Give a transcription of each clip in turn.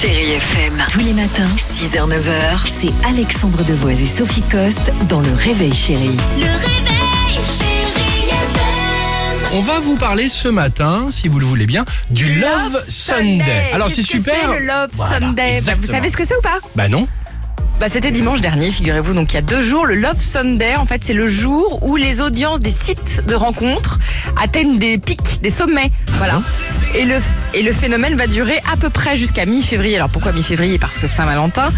Chérie FM. Tous les matins, 6h, 9h, c'est Alexandre Devoise et Sophie Coste dans Le Réveil Chérie. Le réveil, chérie FM. On va vous parler ce matin, si vous le voulez bien, du Love, Sunday. Alors c'est super. C'est le Love Voilà, Sunday? Bah, vous savez ce que c'est ou pas? Bah non. Bah c'était dimanche dernier, figurez-vous. Donc il y a deux jours, le Love Sunday. En fait, c'est le jour où les audiences des sites de rencontres atteignent des pics, des sommets. Voilà. Et le et le phénomène va durer à peu près jusqu'à mi-février. Alors pourquoi mi-février? Parce que Saint-Valentin.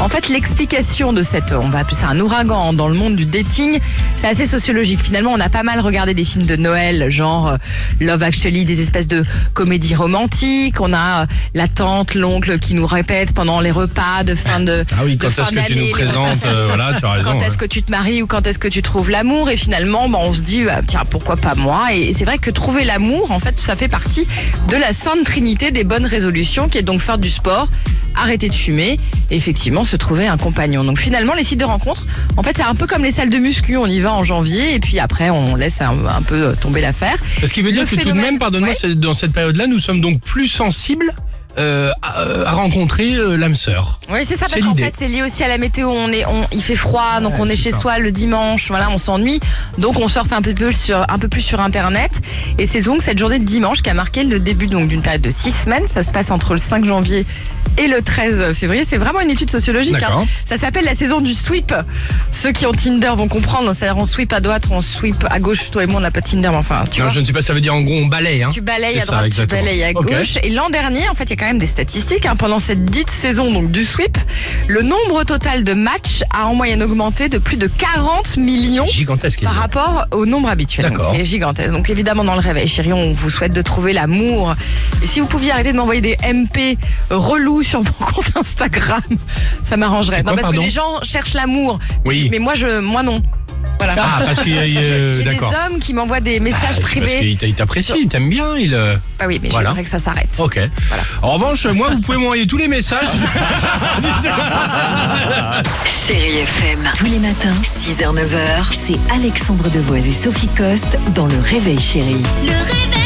En fait, l'explication de cette, on va appeler ça un ouragan dans le monde du dating, c'est assez sociologique. Finalement, on a pas mal regardé des films de Noël, genre euh, Love Actually, des espèces de comédies romantiques. On a euh, la tante, l'oncle qui nous répète pendant les repas de fin de Ah oui, quand est-ce que tu nous présentes euh, Voilà, tu as raison. quand ouais. est-ce que tu te maries ou quand est-ce que tu trouves l'amour? Et finalement bah, on se dit bah, tiens pourquoi pas moi? Et c'est vrai que trouver l'amour en fait ça fait partie de la sainte trinité des bonnes résolutions qui est donc faire du sport arrêter de fumer et effectivement se trouver un compagnon. Donc finalement les sites de rencontres en fait c'est un peu comme les salles de muscu. On y va en janvier et puis après on laisse un, un peu tomber l'affaire. Ce qui veut dire Le que tout de même, Ouais. c'est- dans cette période-là, nous sommes donc plus sensibles euh, à, à rencontrer euh, l'âme sœur. Oui, c'est ça, parce qu'en fait, c'est lié aussi à la météo. On est, on, il fait froid, donc Ouais, on est, chez ça. soi le dimanche, voilà, on s'ennuie. Donc on surfe un peu, plus sur, un peu plus sur Internet. Et c'est donc cette journée de dimanche qui a marqué le début donc d'une période de six semaines. Ça se passe entre le 5 janvier et le 13 février. C'est vraiment une étude sociologique. Hein. Ça s'appelle la saison du sweep. Ceux qui ont Tinder vont comprendre. C'est-à-dire on sweep à droite, on sweep à gauche. Toi et moi, on n'a pas de Tinder, mais enfin, tu Non, vois. je ne sais pas, ça veut dire en gros on balaye. Hein. Tu balayes à ça, droite, tu balayes à gauche. Et l'an dernier, en fait, il y a quand même des statistiques. hein. Pendant cette dite saison donc du sweep, le nombre total de matchs a en moyenne augmenté de plus de 40 millions Gigantesque. par rapport au nombre habituel. C'est gigantesque. Donc évidemment, dans le réveil, chérie, on vous souhaite de trouver l'amour. Et si vous pouviez arrêter de m'envoyer des MP relous sur mon compte Instagram, ça m'arrangerait. Non, parce que les gens cherchent l'amour. Oui. Mais moi, je, moi non. Voilà. Ah, parce qu'il y a- euh, j'ai des d'accord. hommes qui m'envoient des Ah, messages c'est parce privés. qu'il t'a- il t'apprécie, il t'aime bien, il. euh, Ah oui, mais Voilà. j'aimerais que ça s'arrête. Ok. En revanche, moi, vous pouvez m'envoyer tous les messages. Chérie FM. Tous les matins, 6h, 9h, c'est Alexandre Devoise et Sophie Coste dans Le Réveil Chérie. Le réveil,